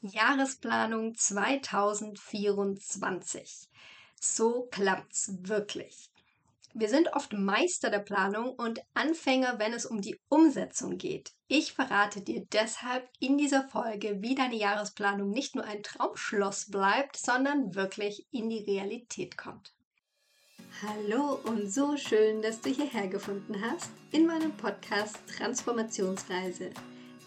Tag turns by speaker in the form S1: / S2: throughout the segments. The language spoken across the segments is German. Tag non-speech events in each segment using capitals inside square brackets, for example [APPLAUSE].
S1: Jahresplanung 2024. So klappt's wirklich. Wir sind oft Meister der Planung und Anfänger, wenn es um die Umsetzung geht. Ich verrate dir deshalb in dieser Folge, wie deine Jahresplanung nicht nur ein Traumschloss bleibt, sondern wirklich in die Realität kommt. Hallo und so schön, dass du hierher gefunden hast in meinem Podcast Transformationsreise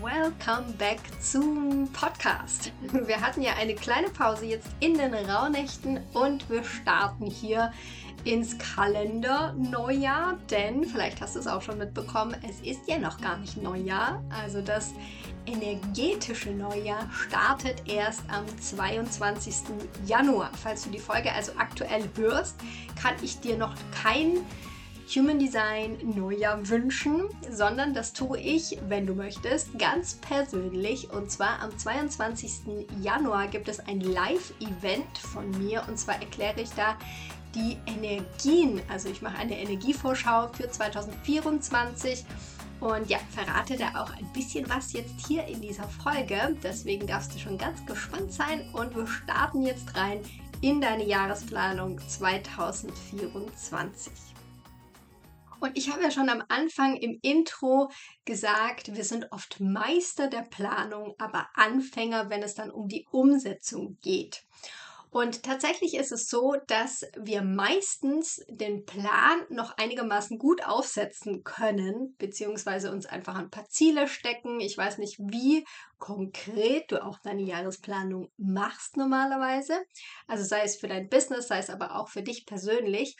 S1: Welcome back zum Podcast. Wir hatten ja eine kleine Pause jetzt in den Rauhnächten und wir starten hier ins Kalender Neujahr, denn vielleicht hast du es auch schon mitbekommen, es ist ja noch gar nicht Neujahr. Also das energetische Neujahr startet erst am 22. Januar. Falls du die Folge also aktuell hörst, kann ich dir noch kein Human Design Neujahr wünschen, sondern das tue ich, wenn du möchtest, ganz persönlich. Und zwar am 22. Januar gibt es ein Live-Event von mir. Und zwar erkläre ich da die Energien. Also ich mache eine Energievorschau für 2024 und ja, verrate da auch ein bisschen was jetzt hier in dieser Folge. Deswegen darfst du schon ganz gespannt sein und wir starten jetzt rein in deine Jahresplanung 2024. Und ich habe ja schon am Anfang im Intro gesagt, wir sind oft Meister der Planung, aber Anfänger, wenn es dann um die Umsetzung geht. Und tatsächlich ist es so, dass wir meistens den Plan noch einigermaßen gut aufsetzen können, beziehungsweise uns einfach ein paar Ziele stecken. Ich weiß nicht, wie konkret du auch deine Jahresplanung machst normalerweise. Also sei es für dein Business, sei es aber auch für dich persönlich.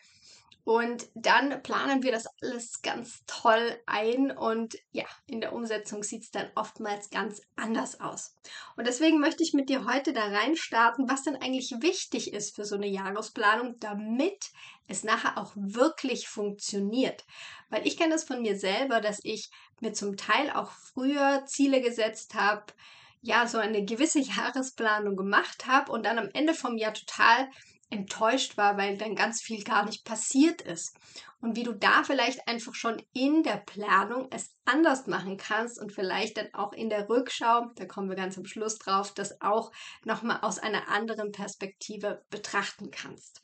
S1: Und dann planen wir das alles ganz toll ein und ja, in der Umsetzung sieht es dann oftmals ganz anders aus. Und deswegen möchte ich mit dir heute da rein starten, was denn eigentlich wichtig ist für so eine Jahresplanung, damit es nachher auch wirklich funktioniert. Weil ich kenne das von mir selber, dass ich mir zum Teil auch früher Ziele gesetzt habe, ja, so eine gewisse Jahresplanung gemacht habe und dann am Ende vom Jahr total enttäuscht war, weil dann ganz viel gar nicht passiert ist. Und wie du da vielleicht einfach schon in der Planung es anders machen kannst und vielleicht dann auch in der Rückschau, da kommen wir ganz am Schluss drauf, das auch nochmal aus einer anderen Perspektive betrachten kannst.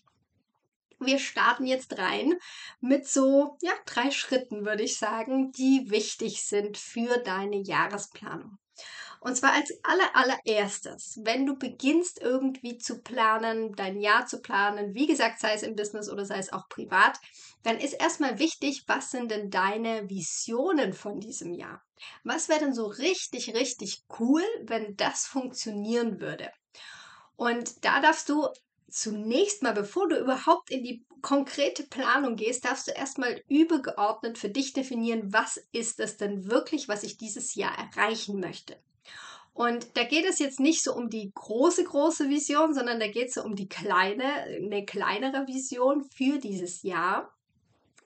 S1: Wir starten jetzt rein mit so, ja, drei Schritten, würde ich sagen, die wichtig sind für deine Jahresplanung. Und zwar als aller, allererstes, wenn du beginnst irgendwie zu planen, dein Jahr zu planen, wie gesagt, sei es im Business oder sei es auch privat, dann ist erstmal wichtig, was sind denn deine Visionen von diesem Jahr? Was wäre denn so richtig, richtig cool, wenn das funktionieren würde? Und da darfst du zunächst mal, bevor du überhaupt in die konkrete Planung gehst, darfst du erstmal übergeordnet für dich definieren, was ist es denn wirklich, was ich dieses Jahr erreichen möchte. Und da geht es jetzt nicht so um die große, große Vision, sondern da geht es so um die kleine, eine kleinere Vision für dieses Jahr.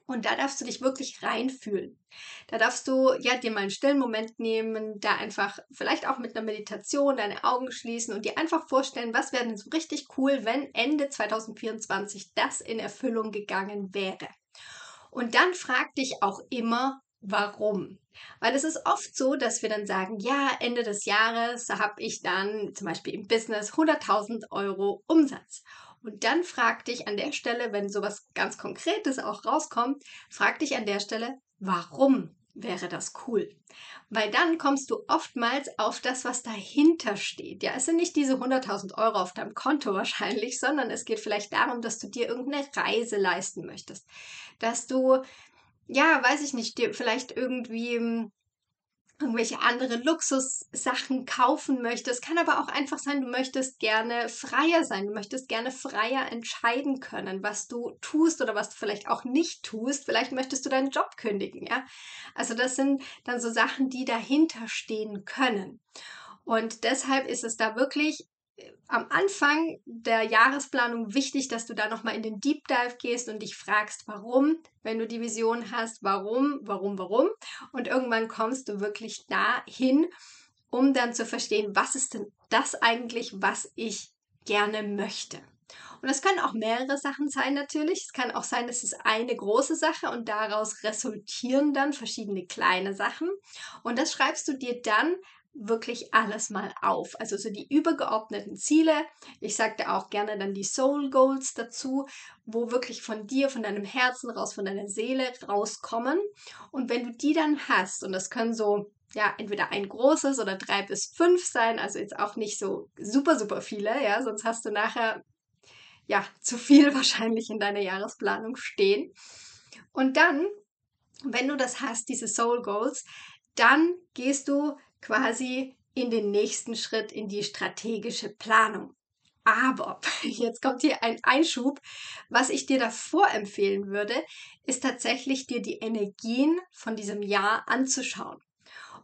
S1: Und da darfst du dich wirklich reinfühlen. Da darfst du ja dir mal einen stillen Moment nehmen, da einfach vielleicht auch mit einer Meditation deine Augen schließen und dir einfach vorstellen, was wäre denn so richtig cool, wenn Ende 2024 das in Erfüllung gegangen wäre. Und dann frag dich auch immer, warum? Weil es ist oft so, dass wir dann sagen, ja, Ende des Jahres habe ich dann zum Beispiel im Business 100.000 Euro Umsatz. Und dann frag dich an der Stelle, wenn sowas ganz Konkretes auch rauskommt, frag dich an der Stelle, warum wäre das cool? Weil dann kommst du oftmals auf das, was dahinter steht. Ja, es sind nicht diese 100.000 Euro auf deinem Konto [LAUGHS] wahrscheinlich, sondern es geht vielleicht darum, dass du dir irgendeine Reise leisten möchtest, dass du ja, weiß ich nicht, dir vielleicht irgendwie hm, irgendwelche andere Luxussachen kaufen möchtest. Kann aber auch einfach sein, du möchtest gerne freier sein, du möchtest gerne freier entscheiden können, was du tust oder was du vielleicht auch nicht tust. Vielleicht möchtest du deinen Job kündigen, ja. Also das sind dann so Sachen, die dahinter stehen können. Und deshalb ist es da wirklich am Anfang der Jahresplanung wichtig, dass du da nochmal in den Deep Dive gehst und dich fragst, warum, wenn du die Vision hast, warum, warum, warum. Und irgendwann kommst du wirklich dahin, um dann zu verstehen, was ist denn das eigentlich, was ich gerne möchte. Und das können auch mehrere Sachen sein natürlich. Es kann auch sein, es ist eine große Sache und daraus resultieren dann verschiedene kleine Sachen. Und das schreibst du dir dann wirklich alles mal auf. Also so die übergeordneten Ziele. Ich sagte auch gerne dann die Soul Goals dazu, wo wirklich von dir, von deinem Herzen raus, von deiner Seele rauskommen. Und wenn du die dann hast, und das können so ja, entweder ein großes oder drei bis fünf sein, also jetzt auch nicht so super, super viele, ja, sonst hast du nachher ja [LAUGHS] zu viel wahrscheinlich in deiner Jahresplanung stehen. Und dann, wenn du das hast, diese Soul Goals, dann gehst du quasi in den nächsten Schritt in die strategische Planung. Aber [LAUGHS] jetzt kommt hier ein Einschub. Was ich dir davor empfehlen würde, ist tatsächlich dir die Energien von diesem Jahr anzuschauen.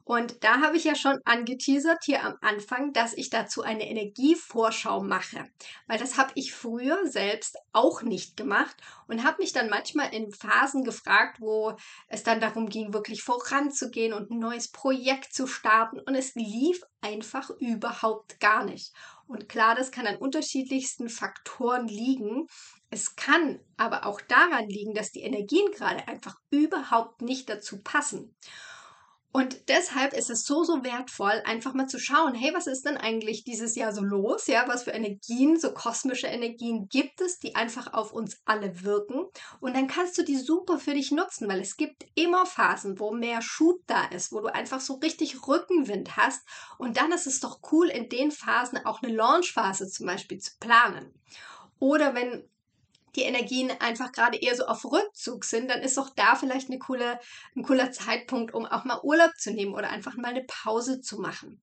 S1: Und da habe ich ja schon angeteasert hier am Anfang, dass ich dazu eine Energievorschau mache, weil das habe ich früher selbst auch nicht gemacht und habe mich dann manchmal in Phasen gefragt, wo es dann darum ging, wirklich voranzugehen und ein neues Projekt zu starten und es lief einfach überhaupt gar nicht. Und klar, das kann an unterschiedlichsten Faktoren liegen. Es kann aber auch daran liegen, dass die Energien gerade einfach überhaupt nicht dazu passen. Und deshalb ist es so, so wertvoll, einfach mal zu schauen, hey, was ist denn eigentlich dieses Jahr so los? Ja, was für Energien, so kosmische Energien gibt es, die einfach auf uns alle wirken? Und dann kannst du die super für dich nutzen, weil es gibt immer Phasen, wo mehr Schub da ist, wo du einfach so richtig Rückenwind hast. Und dann ist es doch cool, in den Phasen auch eine Launchphase zum Beispiel zu planen. Oder wenn die Energien einfach gerade eher so auf Rückzug sind, dann ist auch da vielleicht eine coole, ein cooler Zeitpunkt, um auch mal Urlaub zu nehmen oder einfach mal eine Pause zu machen.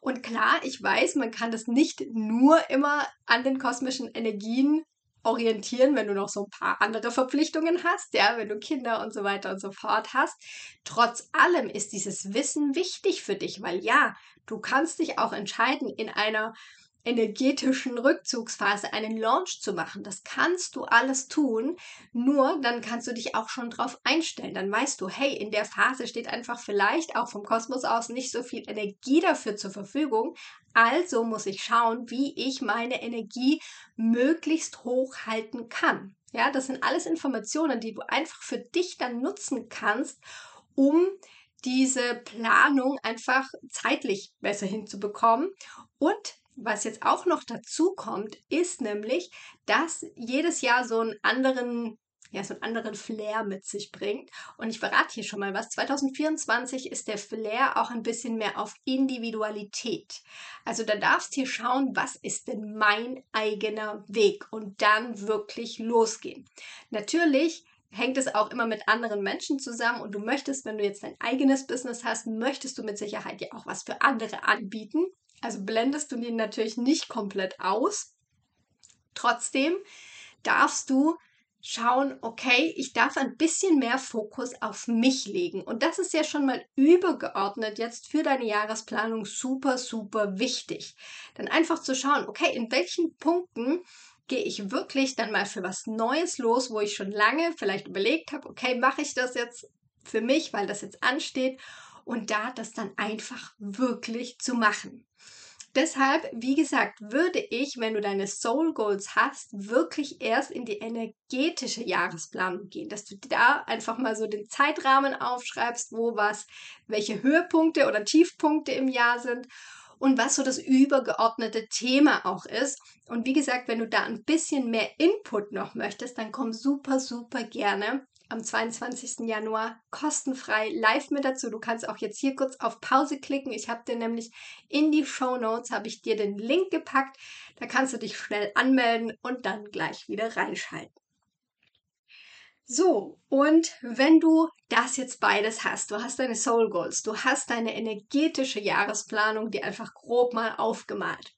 S1: Und klar, ich weiß, man kann das nicht nur immer an den kosmischen Energien orientieren, wenn du noch so ein paar andere Verpflichtungen hast, ja, wenn du Kinder und so weiter und so fort hast. Trotz allem ist dieses Wissen wichtig für dich, weil ja, du kannst dich auch entscheiden, in einer energetischen Rückzugsphase einen Launch zu machen. Das kannst du alles tun, nur dann kannst du dich auch schon drauf einstellen. Dann weißt du, hey, in der Phase steht einfach vielleicht auch vom Kosmos aus nicht so viel Energie dafür zur Verfügung. Also muss ich schauen, wie ich meine Energie möglichst hoch halten kann. Ja, das sind alles Informationen, die du einfach für dich dann nutzen kannst, um diese Planung einfach zeitlich besser hinzubekommen und was jetzt auch noch dazu kommt, ist nämlich, dass jedes Jahr so einen anderen ja, so einen anderen Flair mit sich bringt. Und ich verrate hier schon mal was. 2024 ist der Flair auch ein bisschen mehr auf Individualität. Also da darfst du hier schauen, was ist denn mein eigener Weg und dann wirklich losgehen. Natürlich hängt es auch immer mit anderen Menschen zusammen und du möchtest, wenn du jetzt dein eigenes Business hast, möchtest du mit Sicherheit ja auch was für andere anbieten. Also blendest du den natürlich nicht komplett aus. Trotzdem darfst du schauen, okay, ich darf ein bisschen mehr Fokus auf mich legen. Und das ist ja schon mal übergeordnet jetzt für deine Jahresplanung super, super wichtig. Dann einfach zu schauen, okay, in welchen Punkten gehe ich wirklich dann mal für was Neues los, wo ich schon lange vielleicht überlegt habe, okay, mache ich das jetzt für mich, weil das jetzt ansteht und da das dann einfach wirklich zu machen. Deshalb, wie gesagt, würde ich, wenn du deine Soul Goals hast, wirklich erst in die energetische Jahresplanung gehen, dass du da einfach mal so den Zeitrahmen aufschreibst, wo was, welche Höhepunkte oder Tiefpunkte im Jahr sind und was so das übergeordnete Thema auch ist. Und wie gesagt, wenn du da ein bisschen mehr Input noch möchtest, dann komm super, super gerne am 22. Januar kostenfrei live mit dazu. Du kannst auch jetzt hier kurz auf Pause klicken. Ich habe dir nämlich in die Show Notes habe ich dir den Link gepackt. Da kannst du dich schnell anmelden und dann gleich wieder reinschalten. So, und wenn du das jetzt beides hast, du hast deine Soul Goals, du hast deine energetische Jahresplanung, die einfach grob mal aufgemalt.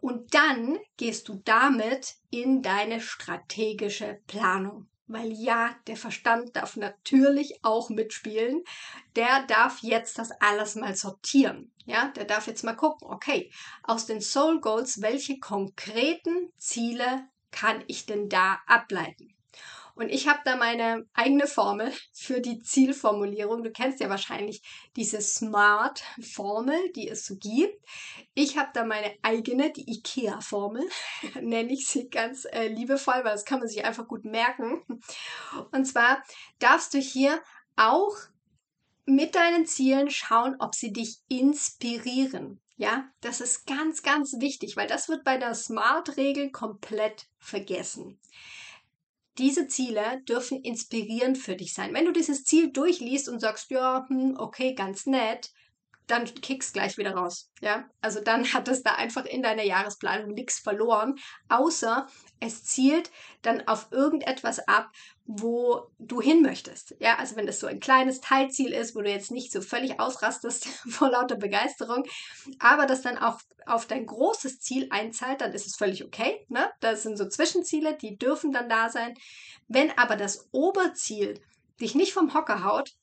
S1: Und dann gehst du damit in deine strategische Planung. Weil ja, der Verstand darf natürlich auch mitspielen. Der darf jetzt das alles mal sortieren. Ja, der darf jetzt mal gucken, okay, aus den Soul Goals, welche konkreten Ziele kann ich denn da ableiten? Und ich habe da meine eigene Formel für die Zielformulierung. Du kennst ja wahrscheinlich diese Smart-Formel, die es so gibt. Ich habe da meine eigene, die IKEA-Formel, [LAUGHS] nenne ich sie ganz äh, liebevoll, weil das kann man sich einfach gut merken. Und zwar darfst du hier auch mit deinen Zielen schauen, ob sie dich inspirieren. Ja, das ist ganz, ganz wichtig, weil das wird bei der Smart-Regel komplett vergessen. Diese Ziele dürfen inspirierend für dich sein. Wenn du dieses Ziel durchliest und sagst, ja, hm, okay, ganz nett, dann kickst gleich wieder raus. Ja, also dann hat es da einfach in deiner Jahresplanung nichts verloren, außer es zielt dann auf irgendetwas ab, wo du hin möchtest. Ja, also wenn das so ein kleines Teilziel ist, wo du jetzt nicht so völlig ausrastest [LAUGHS] vor lauter Begeisterung, aber das dann auch auf dein großes Ziel einzahlt, dann ist es völlig okay. Ne? Das sind so Zwischenziele, die dürfen dann da sein. Wenn aber das Oberziel dich nicht vom Hocker haut,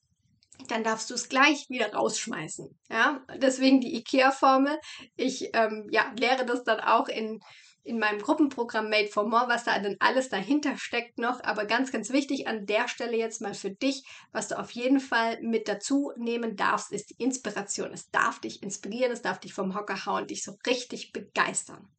S1: dann darfst du es gleich wieder rausschmeißen. Ja, deswegen die IKEA-Formel. Ich ähm, ja, lehre das dann auch in, in meinem Gruppenprogramm Made for More, was da denn alles dahinter steckt noch. Aber ganz, ganz wichtig an der Stelle jetzt mal für dich, was du auf jeden Fall mit dazu nehmen darfst, ist die Inspiration. Es darf dich inspirieren, es darf dich vom Hocker hauen, dich so richtig begeistern.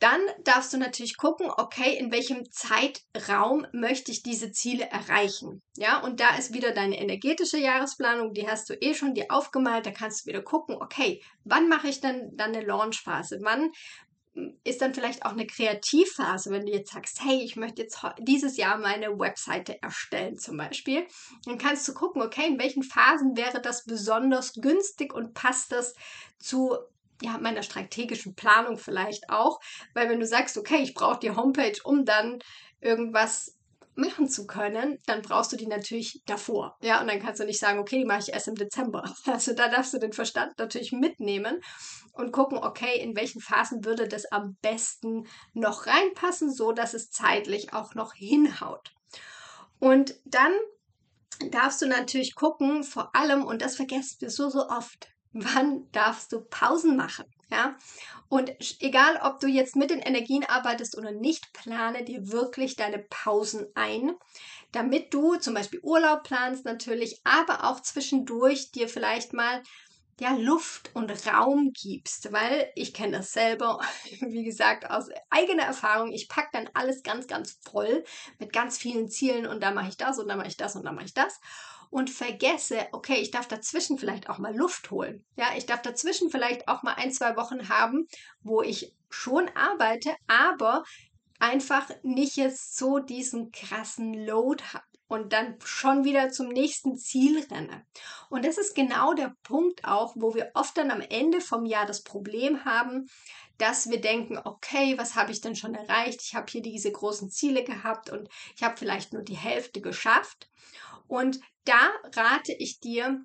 S1: Dann darfst du natürlich gucken, okay, in welchem Zeitraum möchte ich diese Ziele erreichen. Ja, und da ist wieder deine energetische Jahresplanung, die hast du eh schon dir aufgemalt, da kannst du wieder gucken, okay, wann mache ich denn dann eine Launchphase? Wann hm, ist dann vielleicht auch eine Kreativphase, wenn du jetzt sagst, hey, ich möchte jetzt dieses Jahr meine Webseite erstellen zum Beispiel. Dann kannst du gucken, okay, in welchen Phasen wäre das besonders günstig und passt das zu ja, meiner strategischen Planung vielleicht auch, weil wenn du sagst, okay, ich brauche die Homepage, um dann irgendwas machen zu können, dann brauchst du die natürlich davor. Ja, und dann kannst du nicht sagen, okay, die mache ich erst im Dezember. [LAUGHS] Also da darfst du den Verstand natürlich mitnehmen und gucken, okay, in welchen Phasen würde das am besten noch reinpassen, so dass es zeitlich auch noch hinhaut. Und dann darfst du natürlich gucken, vor allem, und das vergessen wir so, so oft, wann darfst du Pausen machen? Ja, und egal, ob du jetzt mit den Energien arbeitest oder nicht, plane dir wirklich deine Pausen ein, damit du zum Beispiel Urlaub planst natürlich, aber auch zwischendurch dir vielleicht mal ja, Luft und Raum gibst, weil ich kenne das selber, [LAUGHS] wie gesagt, aus eigener Erfahrung. Ich packe dann alles ganz, ganz voll mit ganz vielen Zielen und da mache ich das und da mache ich das und da mache ich das und vergesse, okay, ich darf dazwischen vielleicht auch mal Luft holen. Ja, ich darf dazwischen vielleicht auch mal ein, zwei Wochen haben, wo ich schon arbeite, aber einfach nicht jetzt so diesen krassen Load habe und dann schon wieder zum nächsten Ziel renne. Und das ist genau der Punkt auch, wo wir oft dann am Ende vom Jahr das Problem haben, dass wir denken, okay, was habe ich denn schon erreicht? Ich habe hier diese großen Ziele gehabt und ich habe vielleicht nur die Hälfte geschafft. Und da rate ich dir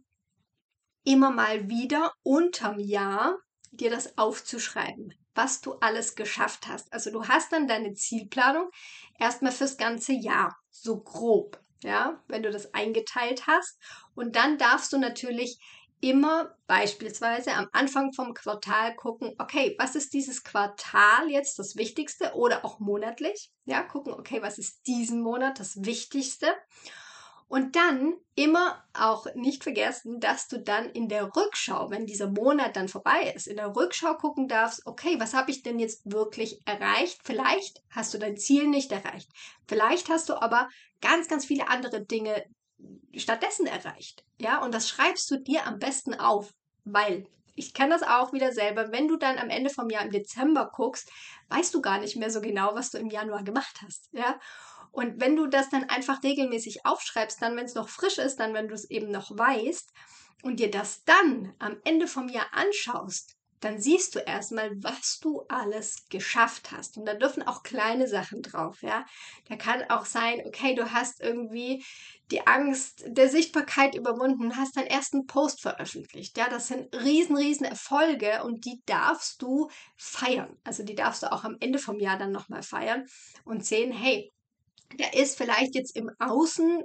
S1: immer mal wieder unterm Jahr dir das aufzuschreiben, was du alles geschafft hast. Also du hast dann deine Zielplanung erstmal fürs ganze Jahr, so grob, ja, wenn du das eingeteilt hast. Und dann darfst du natürlich immer beispielsweise am Anfang vom Quartal gucken, okay, was ist dieses Quartal jetzt das Wichtigste oder auch monatlich? Ja, gucken, okay, was ist diesen Monat das Wichtigste? Und dann immer auch nicht vergessen, dass du dann in der Rückschau, wenn dieser Monat dann vorbei ist, in der Rückschau gucken darfst, okay, was habe ich denn jetzt wirklich erreicht? Vielleicht hast du dein Ziel nicht erreicht. Vielleicht hast du aber ganz, ganz viele andere Dinge stattdessen erreicht. Ja, und das schreibst du dir am besten auf, weil ich kenne das auch wieder selber. Wenn du dann am Ende vom Jahr im Dezember guckst, weißt du gar nicht mehr so genau, was du im Januar gemacht hast. Ja, und wenn du das dann einfach regelmäßig aufschreibst, dann, wenn es noch frisch ist, dann, wenn du es eben noch weißt und dir das dann am Ende vom Jahr anschaust, dann siehst du erstmal, was du alles geschafft hast. Und da dürfen auch kleine Sachen drauf, ja. Da kann auch sein, okay, du hast irgendwie die Angst der Sichtbarkeit überwunden, hast deinen ersten Post veröffentlicht. Ja, das sind riesen, riesen Erfolge und die darfst du feiern. Also die darfst du auch am Ende vom Jahr dann nochmal feiern und sehen, hey, da ist vielleicht jetzt im Außen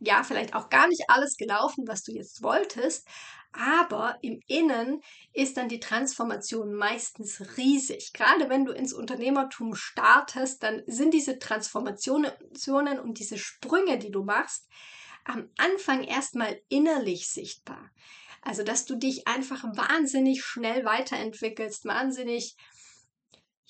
S1: ja, vielleicht auch gar nicht alles gelaufen, was du jetzt wolltest, aber im Innen ist dann die Transformation meistens riesig. Gerade wenn du ins Unternehmertum startest, dann sind diese Transformationen und diese Sprünge, die du machst, am Anfang erstmal innerlich sichtbar. Also, dass du dich einfach wahnsinnig schnell weiterentwickelst, wahnsinnig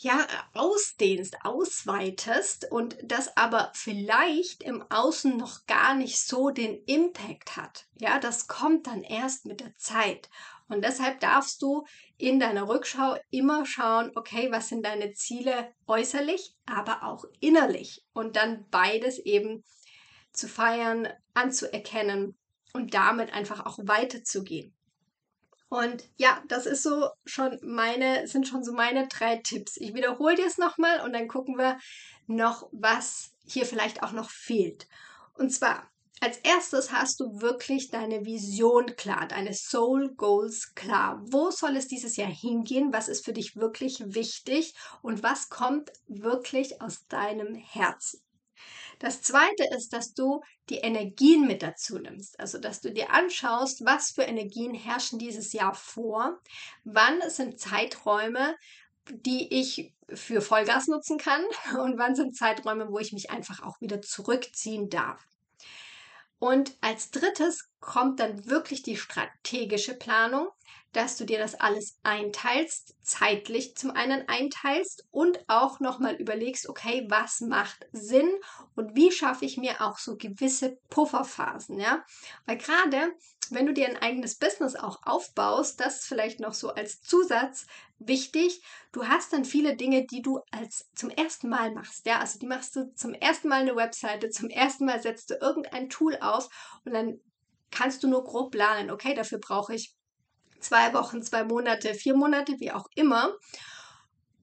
S1: ja, ausdehnst, ausweitest und das aber vielleicht im Außen noch gar nicht so den Impact hat. Ja, das kommt dann erst mit der Zeit. Und deshalb darfst du in deiner Rückschau immer schauen, okay, was sind deine Ziele äußerlich, aber auch innerlich und dann beides eben zu feiern, anzuerkennen und damit einfach auch weiterzugehen. Und ja, das ist so schon meine, sind schon so meine drei Tipps. Ich wiederhole dir es nochmal und dann gucken wir noch, was hier vielleicht auch noch fehlt. Und zwar, als erstes hast du wirklich deine Vision klar, deine Soul Goals klar. Wo soll es dieses Jahr hingehen? Was ist für dich wirklich wichtig? Und was kommt wirklich aus deinem Herzen? Das zweite ist, dass du die Energien mit dazu nimmst. Also, dass du dir anschaust, was für Energien herrschen dieses Jahr vor. Wann sind Zeiträume, die ich für Vollgas nutzen kann [LAUGHS] und wann sind Zeiträume, wo ich mich einfach auch wieder zurückziehen darf. Und als drittes kommt dann wirklich die strategische Planung dass du dir das alles einteilst, zeitlich zum einen einteilst und auch nochmal überlegst, okay, was macht Sinn und wie schaffe ich mir auch so gewisse Pufferphasen, ja? Weil gerade, wenn du dir ein eigenes Business auch aufbaust, das vielleicht noch so als Zusatz wichtig, du hast dann viele Dinge, die du als zum ersten Mal machst, ja? Also die machst du zum ersten Mal eine Webseite, zum ersten Mal setzt du irgendein Tool auf und dann kannst du nur grob planen, okay, dafür brauche ich zwei Wochen, zwei Monate, vier Monate, wie auch immer.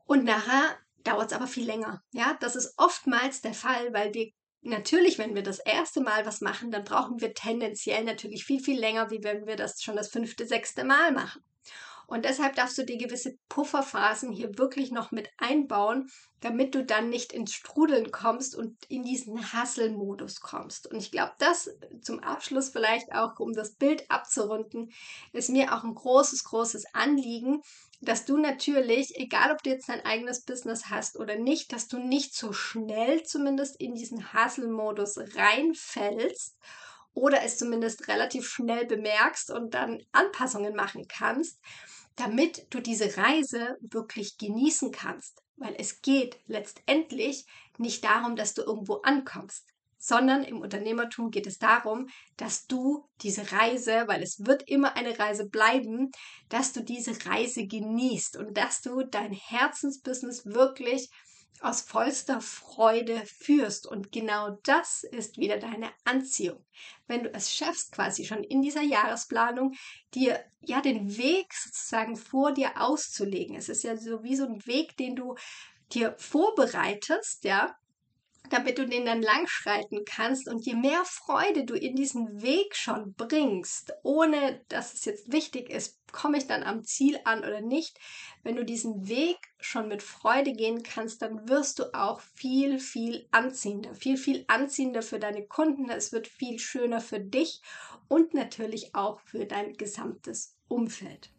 S1: Und nachher dauert es aber viel länger. Ja, das ist oftmals der Fall, weil wir natürlich, wenn wir das erste Mal was machen, dann brauchen wir tendenziell natürlich viel, viel länger, wie wenn wir das schon das fünfte, sechste Mal machen. Und deshalb darfst du dir gewisse Pufferphasen hier wirklich noch mit einbauen, damit du dann nicht ins Strudeln kommst und in diesen Hasselmodus kommst. Und ich glaube, das zum Abschluss vielleicht auch, um das Bild abzurunden, ist mir auch ein großes, großes Anliegen, dass du natürlich, egal ob du jetzt dein eigenes Business hast oder nicht, dass du nicht so schnell zumindest in diesen Hasselmodus reinfällst oder es zumindest relativ schnell bemerkst und dann Anpassungen machen kannst, damit du diese Reise wirklich genießen kannst. Weil es geht letztendlich nicht darum, dass du irgendwo ankommst, sondern im Unternehmertum geht es darum, dass du diese Reise, weil es wird immer eine Reise bleiben, dass du diese Reise genießt und dass du dein Herzensbusiness wirklich aus vollster Freude führst. Und genau das ist wieder deine Anziehung. Wenn du es schaffst, quasi schon in dieser Jahresplanung, dir ja den Weg sozusagen vor dir auszulegen. Es ist ja so wie so ein Weg, den du dir vorbereitest, ja, damit du den dann langschreiten kannst und je mehr Freude du in diesen Weg schon bringst, ohne dass es jetzt wichtig ist, komme ich dann am Ziel an oder nicht, wenn du diesen Weg schon mit Freude gehen kannst, dann wirst du auch viel, viel anziehender, viel, viel anziehender für deine Kunden, es wird viel schöner für dich und natürlich auch für dein gesamtes Umfeld.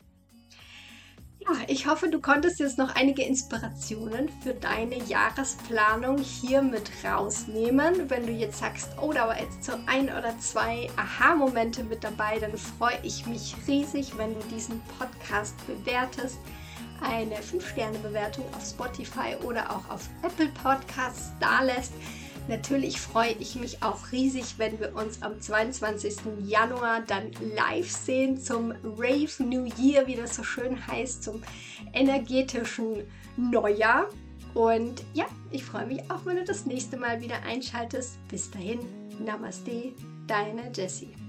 S1: Ja, ich hoffe, du konntest jetzt noch einige Inspirationen für deine Jahresplanung hier mit rausnehmen. Wenn du jetzt sagst, oh, da war jetzt so ein oder zwei Aha-Momente mit dabei, dann freue ich mich riesig, wenn du diesen Podcast bewertest. Eine 5-Sterne-Bewertung auf Spotify oder auch auf Apple Podcasts da lässt. Natürlich freue ich mich auch riesig, wenn wir uns am 22. Januar dann live sehen zum Rave New Year, wie das so schön heißt, zum energetischen Neujahr. Und ja, ich freue mich auch, wenn du das nächste Mal wieder einschaltest. Bis dahin, Namaste, deine Jessie.